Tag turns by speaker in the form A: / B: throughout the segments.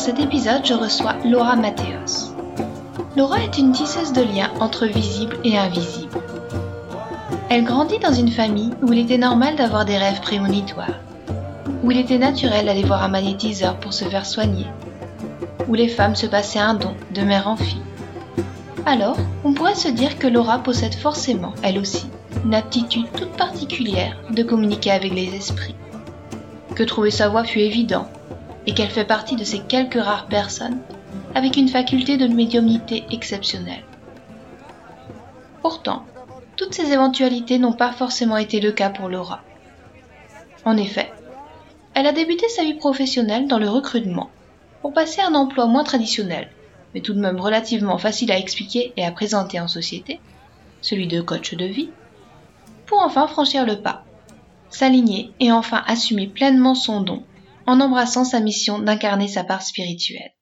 A: Cet épisode, je reçois Laura Mateos. Laura est une tisseuse de liens entre visible et invisible. Elle grandit dans une famille où il était normal d'avoir des rêves prémonitoires, où il était naturel d'aller voir un magnétiseur pour se faire soigner, où les femmes se passaient un don de mère en fille. Alors, on pourrait se dire que Laura possède forcément, elle aussi, une aptitude toute particulière de communiquer avec les esprits. Que trouver sa voix fut évident, et qu'elle fait partie de ces quelques rares personnes avec une faculté de médiumnité exceptionnelle. Pourtant, toutes ces éventualités n'ont pas forcément été le cas pour Laura. En effet, elle a débuté sa vie professionnelle dans le recrutement, pour passer un emploi moins traditionnel, mais tout de même relativement facile à expliquer et à présenter en société, celui de coach de vie, pour enfin franchir le pas, s'aligner et enfin assumer pleinement son don en embrassant sa mission d'incarner sa part spirituelle.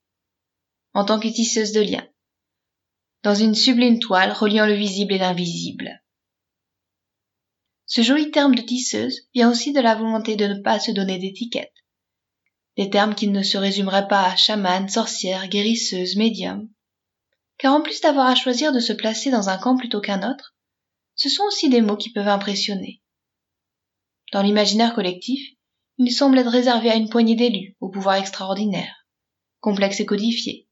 A: En tant que tisseuse de liens, dans une sublime toile reliant le visible et l'invisible. Ce joli terme de tisseuse vient aussi de la volonté de ne pas se donner d'étiquette. Des termes qui ne se résumeraient pas à chamane, sorcière, guérisseuse, médium. Car en plus d'avoir à choisir de se placer dans un camp plutôt qu'un autre, ce sont aussi des mots qui peuvent impressionner. Dans l'imaginaire collectif, il semble être réservé à une poignée d'élus, au pouvoir extraordinaire, complexe et codifié,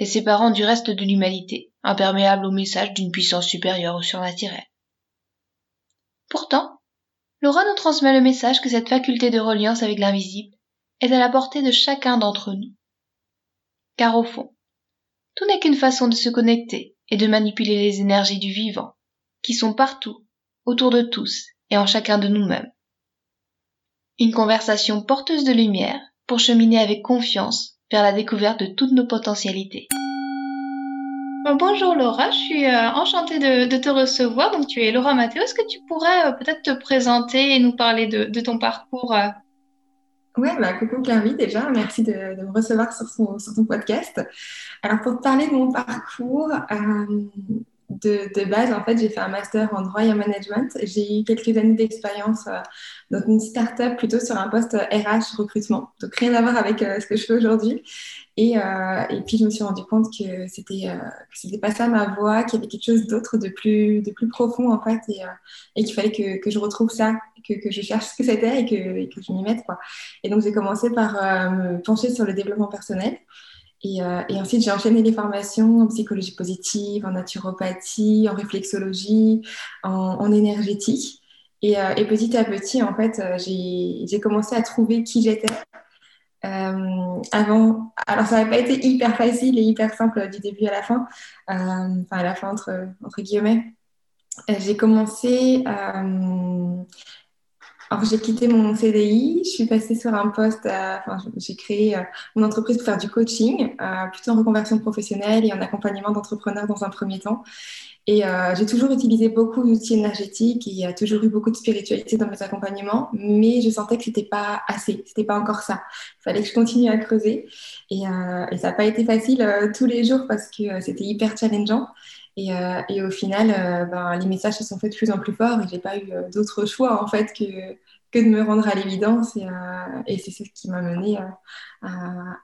A: les séparant du reste de l'humanité, imperméable au message d'une puissance supérieure au surnaturel. Pourtant, Laura nous transmet le message que cette faculté de reliance avec l'invisible est à la portée de chacun d'entre nous. Car au fond, tout n'est qu'une façon de se connecter et de manipuler les énergies du vivant, qui sont partout, autour de tous et en chacun de nous-mêmes. Une conversation porteuse de lumière pour cheminer avec confiance vers la découverte de toutes nos potentialités. bonjour Laura, je suis euh, enchantée de, te recevoir. Donc tu es Laura Mathéo. Est-ce que tu pourrais euh, peut-être te présenter et nous parler de, ton parcours euh?
B: Oui, bah, coucou Clary déjà, merci de, me recevoir sur, sur, ton podcast. Alors pour te parler de mon parcours, de, base, en fait, j'ai fait un master en droit et en management. J'ai eu quelques années d'expérience euh, dans une start-up plutôt sur un poste RH recrutement. Donc, rien à voir avec euh, ce que je fais aujourd'hui. Et, euh, puis, je me suis rendu compte que c'était pas ça ma voie, qu'il y avait quelque chose d'autre de plus, profond, en fait, et, qu'il fallait que, je retrouve ça, que, je cherche ce que c'était et que, je m'y mette. Et donc, j'ai commencé par me pencher sur le développement personnel. Euh, et, ensuite, j'ai enchaîné les formations en psychologie positive, en naturopathie, en réflexologie, en, énergétique. Euh, et, petit à petit, en fait, euh, j'ai commencé à trouver qui j'étais. avant, alors ça n'a pas été hyper facile et hyper simple du début à la fin, enfin à la fin entre, entre guillemets. j'ai commencé alors, j'ai quitté mon CDI, je suis passée sur un poste, enfin, j'ai créé euh, mon entreprise pour faire du coaching, euh, plutôt en reconversion professionnelle et en accompagnement d'entrepreneurs dans un premier temps. Et euh, j'ai toujours utilisé beaucoup d'outils énergétiques et il y a toujours eu beaucoup de spiritualité dans mes accompagnements, mais je sentais que c'était pas assez, c'était pas encore ça. Il fallait que je continue à creuser et, et ça n'a pas été facile tous les jours parce que c'était hyper challengeant. Et, euh, et, au final, euh, ben, les messages se sont faits de plus en plus forts et j'ai pas eu euh, d'autre choix en fait que, que de me rendre à l'évidence. Et, et c'est ce qui m'a mené à,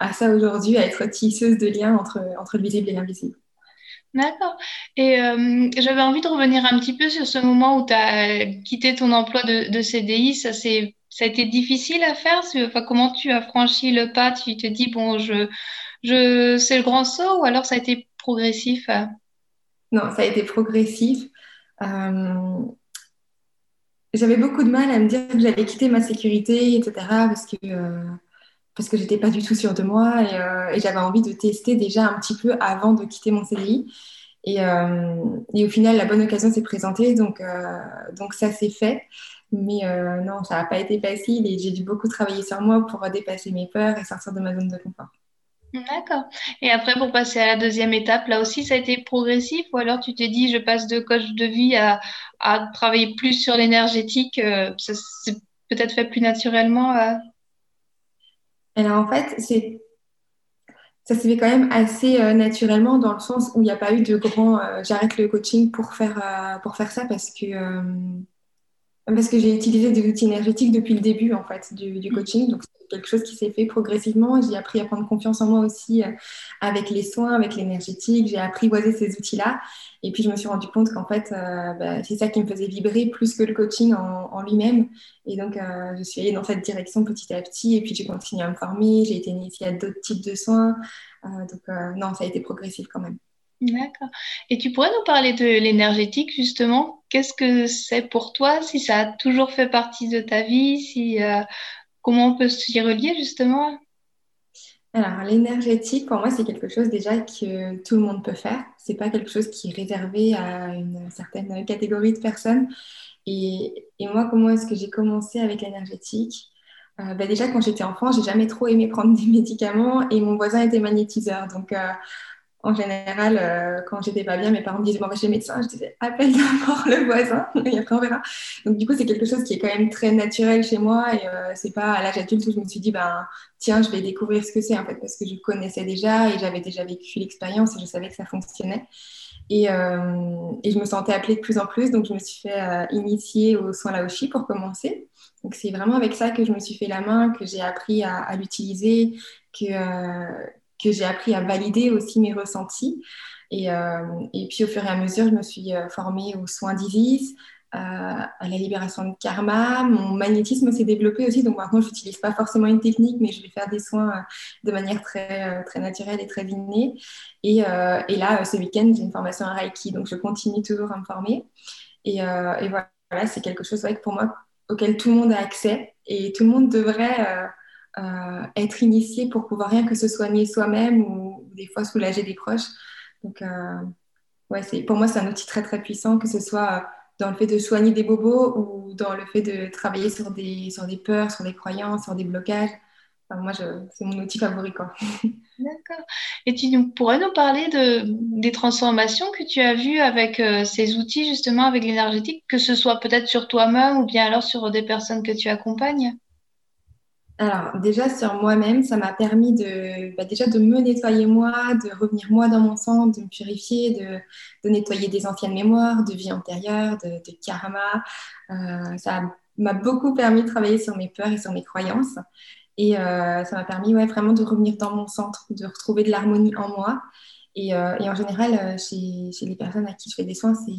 B: à, ça aujourd'hui, à être tisseuse de liens entre, entre le visible et l'invisible.
A: D'accord. Et j'avais envie de revenir un petit peu sur ce moment où tu as quitté ton emploi de, CDI. Ça, ça a été difficile à faire? Enfin, Comment tu as franchi le pas? Tu te dis, bon, je, je, c'est le grand saut ou alors ça a été progressif?
B: Non, ça a été progressif. Euh, j'avais beaucoup de mal à me dire que j'allais quitter ma sécurité, etc. parce que, euh, parce que j'étais pas du tout sûre de moi euh, et, j'avais envie de tester déjà un petit peu avant de quitter mon CDI. Et, et au final, la bonne occasion s'est présentée, donc, donc ça s'est fait. Mais non, ça n'a pas été facile et j'ai dû beaucoup travailler sur moi pour dépasser mes peurs et sortir de ma zone de confort.
C: D'accord. Et après, pour passer à la deuxième étape, là aussi, ça a été progressif ou alors tu t'es dit, je passe de coach de vie à, travailler plus sur l'énergétique, euh, ça s'est peut-être fait plus naturellement.
B: Alors en fait, c'est ça s'est fait quand même assez euh, naturellement dans le sens où il n'y a pas eu de grand euh, j'arrête le coaching pour faire, euh, pour faire ça parce que, euh, parce que j'ai utilisé des outils énergétiques depuis le début en fait du, du coaching. Donc c'est quelque chose qui s'est fait progressivement. J'ai appris à prendre confiance en moi aussi euh, avec les soins, avec l'énergétique. J'ai apprivoisé ces outils-là. Et puis je me suis rendu compte qu'en fait, euh, bah, c'est ça qui me faisait vibrer plus que le coaching en, en lui-même. Et donc euh, je suis allée dans cette direction petit à petit. Et puis j'ai continué à me former. J'ai été initiée à d'autres types de soins. Donc non, ça a été progressif quand même.
C: D'accord. Et tu pourrais nous parler de l'énergétique, justement? Qu'est-ce que c'est pour toi? Si ça a toujours fait partie de ta vie, si, euh, comment on peut s'y relier, justement?
B: Alors, l'énergétique, pour moi, c'est quelque chose déjà que tout le monde peut faire. C'est pas quelque chose qui est réservé à une certaine catégorie de personnes. Et, et moi, comment est-ce que j'ai commencé avec l'énergétique? Euh, bah, déjà, quand j'étais enfant, j'ai jamais trop aimé prendre des médicaments et mon voisin était magnétiseur. Donc, euh, en général, euh, quand j'étais pas bien, mes parents me disaient, bon, va chez le médecin. Je disais, appelle d'abord le voisin et après on verra. Donc, du coup, c'est quelque chose qui est quand même très naturel chez moi et euh, c'est pas à l'âge adulte où je me suis dit, ben, tiens, je vais découvrir ce que c'est en fait, parce que je connaissais déjà et j'avais déjà vécu l'expérience et je savais que ça fonctionnait. Et, euh, je me sentais appelée de plus en plus, donc je me suis fait euh, initier aux soins Laoshi pour commencer. Donc, c'est vraiment avec ça que je me suis fait la main, que j'ai appris à, l'utiliser, que, que j'ai appris à valider aussi mes ressentis. Et, euh, et, puis au fur et à mesure, je me suis euh, formée aux soins d'Isis, euh, à la libération de karma. Mon magnétisme s'est développé aussi, donc maintenant je n'utilise pas forcément une technique, mais je vais faire des soins de manière très, très naturelle et très innée. Et, et là, ce week-end, j'ai une formation en Reiki, donc je continue toujours à me former. Et, et voilà, c'est quelque chose ouais, pour moi auquel tout le monde a accès et tout le monde devrait euh, être initié pour pouvoir rien que se soigner soi-même ou, des fois soulager des proches. Donc, euh, ouais, pour moi, c'est un outil très, très puissant, que ce soit dans le fait de soigner des bobos ou dans le fait de travailler sur des, sur des peurs, sur des croyances, sur des blocages. Moi, c'est mon outil favori.
C: D'accord. Et tu pourrais nous parler de, des transformations que tu as vues avec euh, ces outils, justement, avec l'énergétique, que ce soit peut-être sur toi-même ou bien alors sur des personnes que tu accompagnes?
B: Alors, déjà sur moi-même, ça m'a permis de, bah, déjà de me nettoyer moi, de revenir moi dans mon centre, de me purifier, de, nettoyer des anciennes mémoires, de vie antérieure, de, karma. Euh, ça m'a beaucoup permis de travailler sur mes peurs et sur mes croyances. Et euh, ça m'a permis ouais, vraiment de revenir dans mon centre, de retrouver de l'harmonie en moi. Et, euh, en général, chez, les personnes à qui je fais des soins, c'est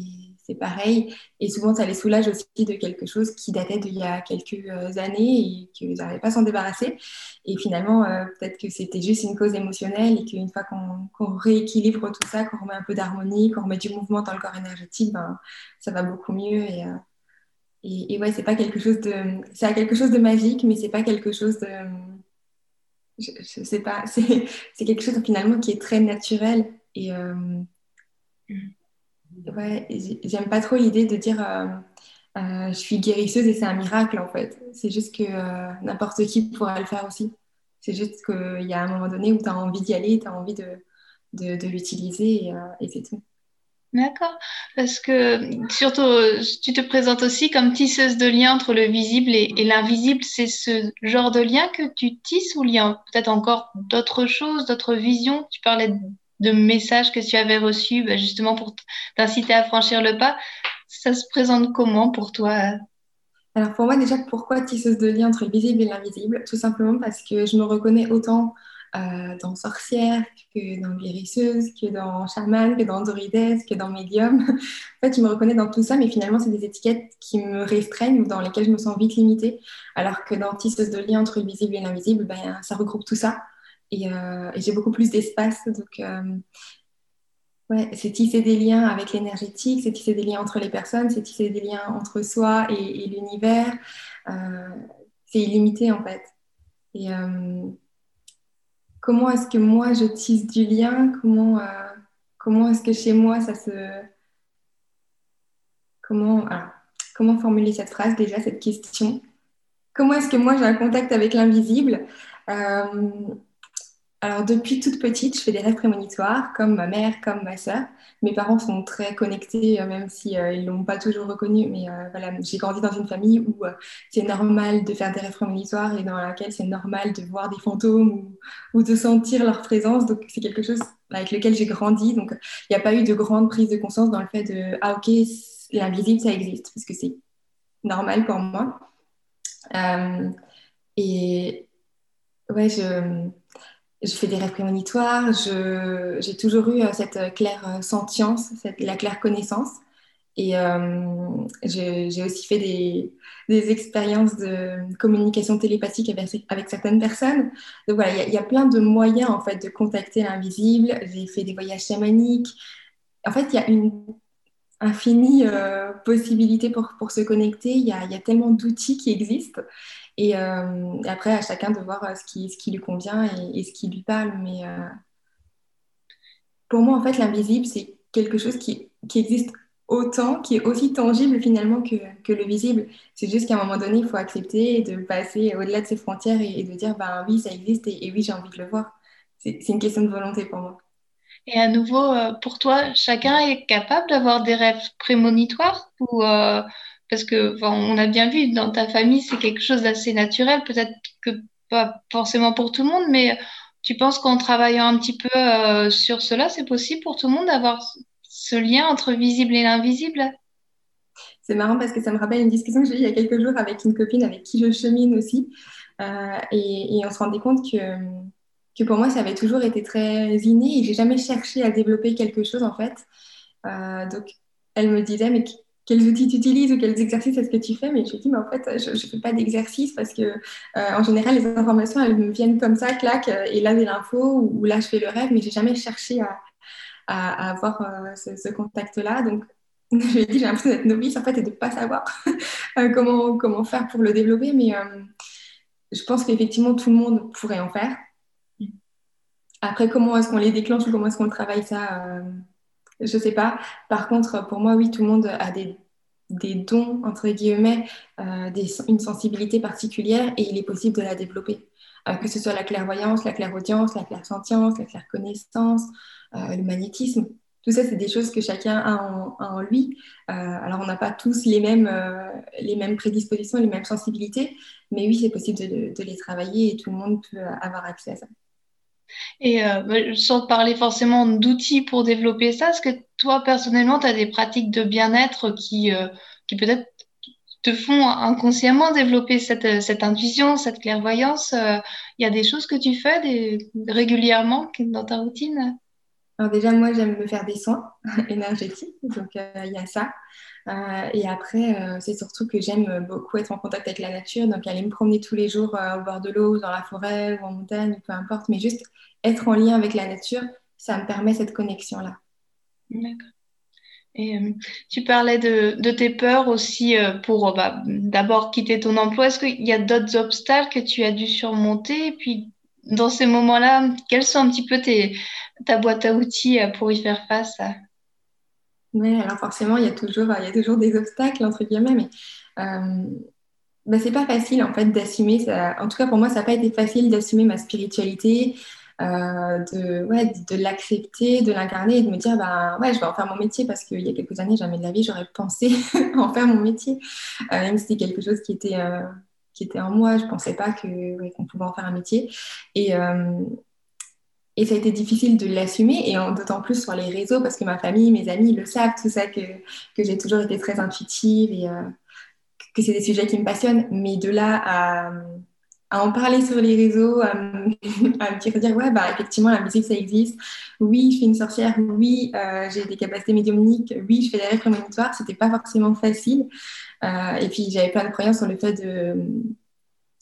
B: pareil. Et souvent, ça les soulage aussi de quelque chose qui datait d'il y a quelques années et qu'ils n'arrivaient pas à s'en débarrasser. Et finalement, euh, peut-être que c'était juste une cause émotionnelle et qu'une fois qu'on qu rééquilibre tout ça, qu'on remet un peu d'harmonie, qu'on remet du mouvement dans le corps énergétique, ben, ça va beaucoup mieux. Et, euh, et, et ouais, c'est pas quelque chose de, c'est quelque chose de magique, mais c'est pas quelque chose de, je, je sais pas, c'est quelque chose finalement qui est très naturel et euh, ouais, j'aime pas trop l'idée de dire euh, euh, je suis guérisseuse et c'est un miracle en fait. C'est juste que euh, n'importe qui pourra le faire aussi. C'est juste qu'il y a un moment donné où tu as envie d'y aller, tu as envie de, de, l'utiliser et, c'est tout.
C: D'accord, parce que surtout, tu te présentes aussi comme tisseuse de liens entre le visible et, et l'invisible. C'est ce genre de lien que tu tisses ou il y a peut-être encore d'autres choses, d'autres visions? Tu parlais de, messages que tu avais reçus, ben justement pour t'inciter à franchir le pas. Ça se présente comment pour toi?
B: Alors pour moi déjà, pourquoi tisseuse de liens entre le visible et l'invisible? Tout simplement parce que je me reconnais autant euh, dans sorcière, que dans guérisseuse, que dans chaman, que dans druidesse, que dans médium. en fait, je me reconnais dans tout ça, mais finalement, c'est des étiquettes qui me restreignent ou dans lesquelles je me sens vite limitée. Alors que dans tisseuse de lien entre le visible et l'invisible, ben, ça regroupe tout ça. Et, euh, et j'ai beaucoup plus d'espace. Donc, euh, ouais, c'est tisser des liens avec l'énergétique, c'est tisser des liens entre les personnes, c'est tisser des liens entre soi et, l'univers. Euh, c'est illimité, en fait. Et comment est-ce que moi je tisse du lien? Comment, comment est-ce que chez moi ça se. Comment, comment formuler cette phrase déjà, cette question? Comment est-ce que moi j'ai un contact avec l'invisible? Alors, depuis toute petite, je fais des rêves prémonitoires, comme ma mère, comme ma sœur. Mes parents sont très connectés, euh, même si euh, ils l'ont pas toujours reconnu. Mais euh, voilà, j'ai grandi dans une famille où c'est normal de faire des rêves prémonitoires et dans laquelle c'est normal de voir des fantômes ou, de sentir leur présence. Donc, c'est quelque chose avec lequel j'ai grandi. Donc, il n'y a pas eu de grande prise de conscience dans le fait de ah ok, l'invisible ça existe parce que c'est normal pour moi. et ouais, je je fais des rêves prémonitoires, j'ai toujours eu euh, cette euh, claire euh, sentience, la claire connaissance. Et j'ai aussi fait des, expériences de communication télépathique avec, certaines personnes. Donc voilà, il y, a plein de moyens en fait de contacter l'invisible. J'ai fait des voyages chamaniques. En fait, il y a une infinie possibilité pour, se connecter. Il y a, tellement d'outils qui existent. Et euh, après, à chacun de voir euh, ce qui, lui convient et, ce qui lui parle. Mais euh, pour moi, en fait, l'invisible, c'est quelque chose qui, existe autant, qui est aussi tangible finalement que, que le visible. C'est juste qu'à un moment donné, il faut accepter de passer au-delà de ses frontières et, de dire, ben oui, ça existe et, oui, j'ai envie de le voir. C'est une question de volonté pour moi.
C: Et à nouveau, pour toi, chacun est capable d'avoir des rêves prémonitoires ou parce que on a bien vu dans ta famille, c'est quelque chose d'assez naturel, peut-être que pas forcément pour tout le monde, mais tu penses qu'en travaillant un petit peu euh, sur cela, c'est possible pour tout le monde d'avoir ce lien entre visible et l'invisible?
B: C'est marrant parce que ça me rappelle une discussion que j'ai eue il y a quelques jours avec une copine avec qui je chemine aussi. Euh, et, on se rendait compte que, que pour moi, ça avait toujours été très inné et j'ai jamais cherché à développer quelque chose en fait. Euh, donc, elle me disait, mais quels outils tu utilises ou quels exercices est-ce que tu fais Mais je dis, mais en fait, je ne fais pas d'exercice parce que, euh, en général, les informations, elles me viennent comme ça, clac, euh, et là, j'ai l'info, ou, là, je fais le rêve, mais j'ai jamais cherché à, à, avoir euh, ce, contact-là. Donc, je lui ai dit, j'ai l'impression d'être novice, en fait, et de ne pas savoir comment, comment faire pour le développer. Mais je pense qu'effectivement, tout le monde pourrait en faire. Après, comment est-ce qu'on les déclenche ou comment est-ce qu'on travaille ça je sais pas. Par contre, pour moi, oui, tout le monde a des, dons, entre guillemets, euh, une sensibilité particulière et il est possible de la développer. Euh, que ce soit la clairvoyance, la clairaudience, la clairsentience, la clairconnaissance, euh, le magnétisme. Tout ça, c'est des choses que chacun a en, lui. alors, on n'a pas tous les mêmes, les prédispositions, les mêmes sensibilités, mais oui, c'est possible de les travailler et tout le monde peut avoir accès à ça.
C: Et euh, bah, sans parler forcément d'outils pour développer ça, est-ce que toi, personnellement, tu as des pratiques de bien-être qui, euh, qui peut-être te font inconsciemment développer cette, cette intuition, cette clairvoyance Il y a des choses que tu fais régulièrement dans ta routine?
B: Alors déjà, moi, j'aime me faire des soins énergétiques, donc euh, il y a ça. Et après, c'est surtout que j'aime beaucoup être en contact avec la nature, donc aller me promener tous les jours au bord de l'eau, dans la forêt ou en montagne, peu importe, mais juste être en lien avec la nature, ça me permet cette connexion-là.
C: D'accord. Et euh, tu parlais de, tes peurs aussi euh, pour euh, bah, d'abord quitter ton emploi. Est-ce qu'il y a d'autres obstacles que tu as dû surmonter? Et puis, dans ces moments-là, quelles sont un petit peu ta boîte à outils pour y faire face
B: Oui, alors forcément, il y, a toujours, il y a toujours des obstacles, entre guillemets, mais bah, c'est pas facile en fait d'assumer. En tout cas, pour moi, ça n'a pas été facile d'assumer ma spiritualité, euh, de, ouais, de l'accepter, de l'incarner et de me dire, bah, ouais, je vais en faire mon métier parce qu'il y a quelques années, jamais de la vie, j'aurais pensé en faire mon métier. Euh, même si c'était quelque chose qui était, euh, qui était en moi, je ne pensais pas qu'on pouvait en faire un métier. Et, et ça a été difficile de l'assumer, et d'autant plus sur les réseaux, parce que ma famille, mes amis le savent, tout ça, que, que j'ai toujours été très intuitive et que c'est des sujets qui me passionnent. Mais de là à à en parler sur les réseaux, à, me dire, ouais, bah, effectivement, la musique, ça existe. Oui, je suis une sorcière. Oui, euh, j'ai des capacités médiumniques. Oui, je fais des rêves prémonitoires. C'était pas forcément facile. Euh, et puis, j'avais plein de croyances sur le fait de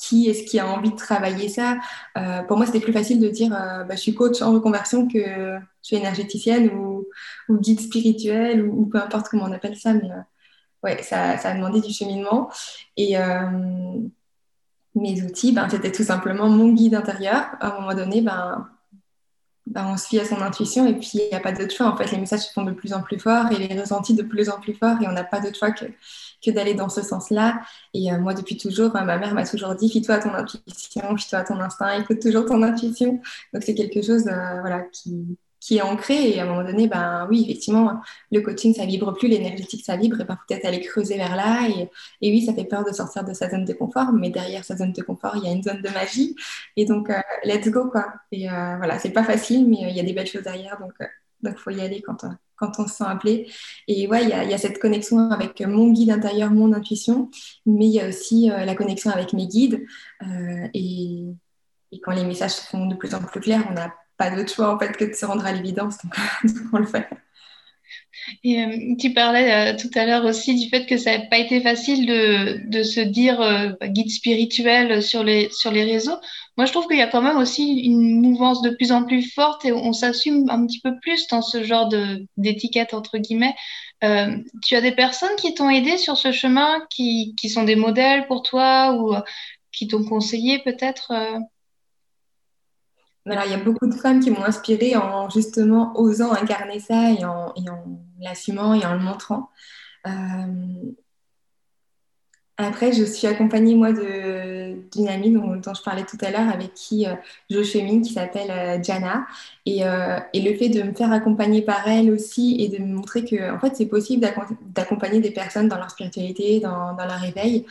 B: qui est-ce qui a envie de travailler ça? Euh, pour moi, c'était plus facile de dire, bah, je suis coach en reconversion que je suis énergéticienne ou, guide spirituel ou, peu importe comment on appelle ça. Mais ouais, ça, ça, a demandé du cheminement. Et mes outils, ben, c'était tout simplement mon guide intérieur. À un moment donné, ben, bah, on se fie à son intuition et puis il n'y a pas d'autre choix. En fait, les messages se font de plus en plus forts et les ressentis de plus en plus forts et on n'a pas d'autre choix que, d'aller dans ce sens-là. Et euh, moi, depuis toujours, ma mère m'a toujours dit fie-toi à ton intuition, fie-toi à ton instinct, écoute toujours ton intuition. Donc, c'est quelque chose voilà, qui, qui est ancré. Et à un moment donné, ben oui, effectivement, le coaching, ça vibre plus, l'énergétique, ça vibre, et ben, peut-être aller creuser vers là. Et, et, oui, ça fait peur de sortir de sa zone de confort, mais derrière sa zone de confort, il y a une zone de magie. Et donc, euh, let's go, quoi. Et euh, voilà, c'est pas facile, mais euh, il y a des belles choses derrière. Donc, donc faut y aller quand, quand on se sent appelé. Et ouais, il y, a, cette connexion avec mon guide intérieur, mon intuition, mais il y a aussi la connexion avec mes guides. et, et quand les messages se font de plus en plus clairs, on a pas d'autre choix en fait que de se rendre à l'évidence. Donc, on le fait.
C: Et euh, tu parlais euh, tout à l'heure aussi du fait que ça n'a pas été facile de, de se dire euh, guide spirituel sur les, sur les réseaux. Moi, je trouve qu'il y a quand même aussi une mouvance de plus en plus forte et on s'assume un petit peu plus dans ce genre d'étiquette, entre guillemets. tu as des personnes qui t'ont aidé sur ce chemin, qui, qui sont des modèles pour toi ou qui t'ont conseillé peut-être
B: il y a beaucoup de femmes qui m'ont inspirée en justement osant incarner ça et en, l'assumant et en le montrant. Euh, après, je suis accompagnée, moi, d'une amie dont, je parlais tout à l'heure, avec qui euh, je chemine, qui s'appelle euh, Jana. Et, et, le fait de me faire accompagner par elle aussi et de me montrer que, en fait, c'est possible d'accompagner des personnes dans leur spiritualité, dans, leur réveil,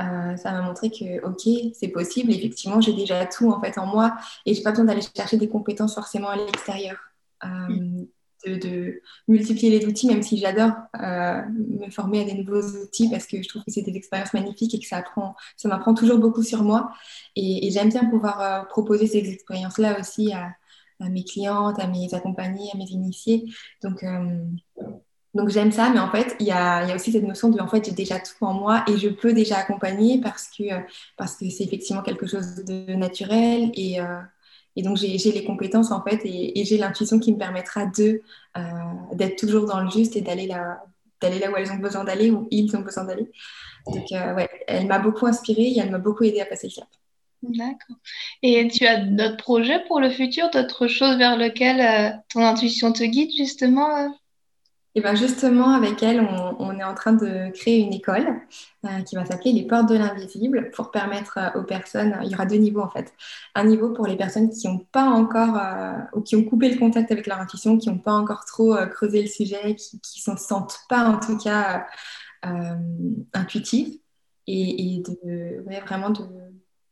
B: euh, ça m'a montré que, ok, c'est possible. Effectivement, j'ai déjà tout en fait en moi et j'ai pas besoin d'aller chercher des compétences forcément à l'extérieur. Euh, mm. De, multiplier les outils, même si j'adore euh, me former à des nouveaux outils parce que je trouve que c'est des expériences magnifiques et que ça apprend, ça m'apprend toujours beaucoup sur moi. Et, j'aime bien pouvoir proposer ces expériences-là aussi à, mes clientes, à mes accompagnés, à mes initiés. Donc donc j'aime ça, mais en fait, il y a, aussi cette notion de en fait, j'ai déjà tout en moi et je peux déjà accompagner parce que parce que c'est effectivement quelque chose de naturel et, euh, et donc j'ai les compétences en fait et, j'ai l'intuition qui me permettra euh, d'être toujours dans le juste et d'aller là là où elles ont besoin d'aller ou ils ont besoin d'aller. Donc euh, ouais, elle m'a beaucoup inspirée et elle m'a beaucoup aidée à passer le cap.
C: D'accord. Et tu as d'autres projets pour le futur, d'autres choses vers lesquelles ton intuition te guide justement
B: et bien justement, avec elle, on, est en train de créer une école euh, qui va s'appeler les portes de l'invisible pour permettre euh, aux personnes, il y aura deux niveaux en fait. Un niveau pour les personnes qui n'ont pas encore, euh, ou qui ont coupé le contact avec leur intuition, qui n'ont pas encore trop creusé le sujet, qui ne se sentent pas en tout cas intuitifs. Et, de, vraiment, de,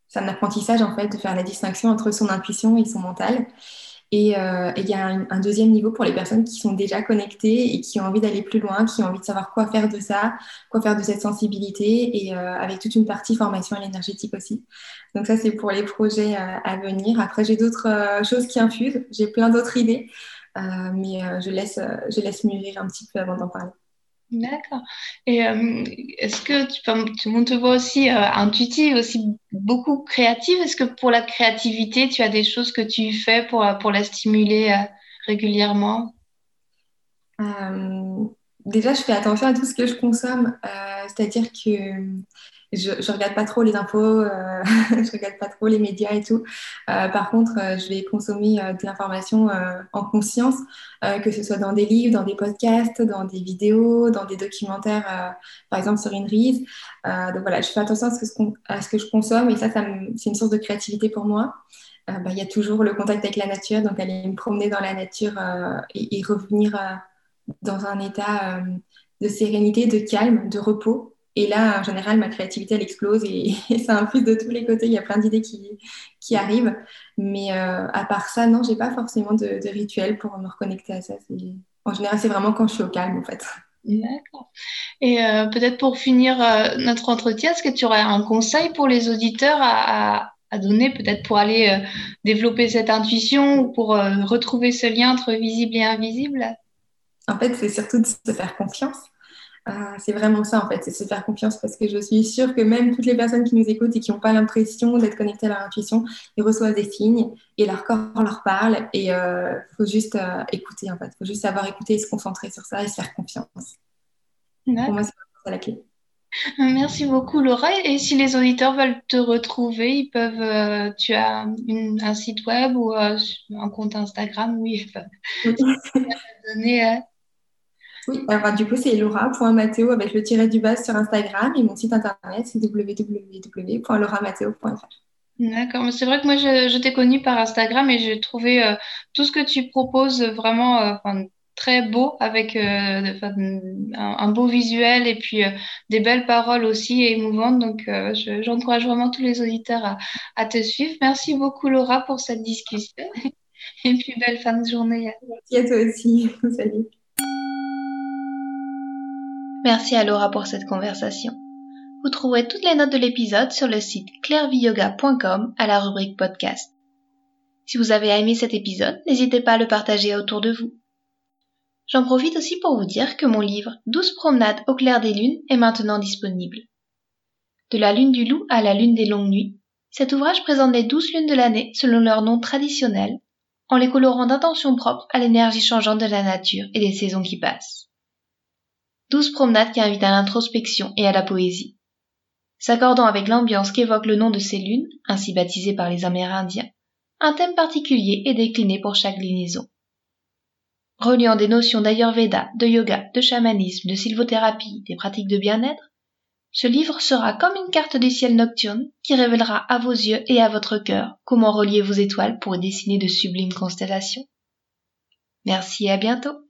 B: c'est un apprentissage en fait de faire la distinction entre son intuition et son mental. Euh, et il y a un, deuxième niveau pour les personnes qui sont déjà connectées et qui ont envie d'aller plus loin, qui ont envie de savoir quoi faire de ça, quoi faire de cette sensibilité, et euh, avec toute une partie formation à l'énergétique aussi. Donc ça, c'est pour les projets euh, à venir. Après, j'ai d'autres choses qui infusent, j'ai plein d'autres idées, mais je, laisse, je laisse mûrir un petit peu avant d'en parler.
C: D'accord. Et euh, est-ce que tu, tout le monde te voit aussi euh, intuitive, aussi beaucoup créative? Est-ce que pour la créativité, tu as des choses que tu fais pour, pour la stimuler euh, régulièrement?
B: Déjà, je fais attention à tout ce que je consomme. C'est-à-dire que je, je regarde pas trop les infos, euh, je regarde pas trop les médias et tout. Euh, par contre, euh, je vais consommer de l'information en conscience, que ce soit dans des livres, dans des podcasts, dans des vidéos, dans des documentaires, par exemple sur rise. donc voilà, je fais attention à ce que, je consomme et ça, c'est une source de créativité pour moi. Bah, il y a toujours le contact avec la nature, donc aller me promener dans la nature et, revenir dans un état de sérénité, de calme, de repos. Et là, en général, ma créativité, elle explose et, ça infuse de tous les côtés. Il y a plein d'idées qui, qui arrivent. Mais euh, à part ça, non, j'ai pas forcément de, rituel pour me reconnecter à ça. En général, c'est vraiment quand je suis au calme, en fait.
C: D'accord. Et euh, peut-être pour finir euh, notre entretien, est-ce que tu aurais un conseil pour les auditeurs à, à, donner, peut-être pour aller développer cette intuition ou pour retrouver ce lien entre visible et invisible?
B: En fait, c'est surtout de se faire confiance ah, c'est vraiment ça en fait, c'est se faire confiance parce que je suis sûre que même toutes les personnes qui nous écoutent et qui n'ont pas l'impression d'être connectées à leur intuition, ils reçoivent des signes et leur corps leur parle et il euh, faut juste euh, écouter en fait, faut juste savoir écouter et se concentrer sur ça et se faire confiance. Pour moi, c'est la clé.
A: Merci beaucoup Laura. Et si les auditeurs veulent te retrouver, ils peuvent. euh, tu as un site web ou un compte Instagram donner.
B: Oui, alors du coup, c'est laura.matteo avec le tiret du bas sur Instagram et mon site internet, c'est www.lauramateo.fr.
A: D'accord, mais c'est vrai que moi je, je t'ai connu par Instagram et j'ai trouvé euh, tout ce que tu proposes vraiment euh, très beau avec euh, un, un beau visuel et puis des belles paroles aussi émouvantes. Donc je- j'encourage vraiment tous les auditeurs à, à te suivre. Merci beaucoup Laura pour cette discussion et puis belle fin de journée.
B: Merci à toi aussi. Salut.
A: Merci à Laura pour cette conversation. Vous trouverez toutes les notes de l'épisode sur le site clairviyoga.com à la rubrique podcast. Si vous avez aimé cet épisode, n'hésitez pas à le partager autour de vous. J'en profite aussi pour vous dire que mon livre 12 promenades au clair des lunes est maintenant disponible. De la lune du loup à la lune des longues nuits, cet ouvrage présente les 12 lunes de l'année selon leur nom traditionnel, en les colorant d'intentions propres à l'énergie changeante de la nature et des saisons qui passent. 12 promenades qui invitent à l'introspection et à la poésie. S'accordant avec l'ambiance qu'évoque le nom de ces lunes, ainsi baptisées par les Amérindiens, un thème particulier est décliné pour chaque lunaison. Reliant des notions d'Ayurveda, de yoga, de chamanisme, de sylvothérapie, des pratiques de bien-être, ce livre sera comme une carte du ciel nocturne qui révélera à vos yeux et à votre cœur comment relier vos étoiles pour dessiner de sublimes constellations. Merci et à bientôt.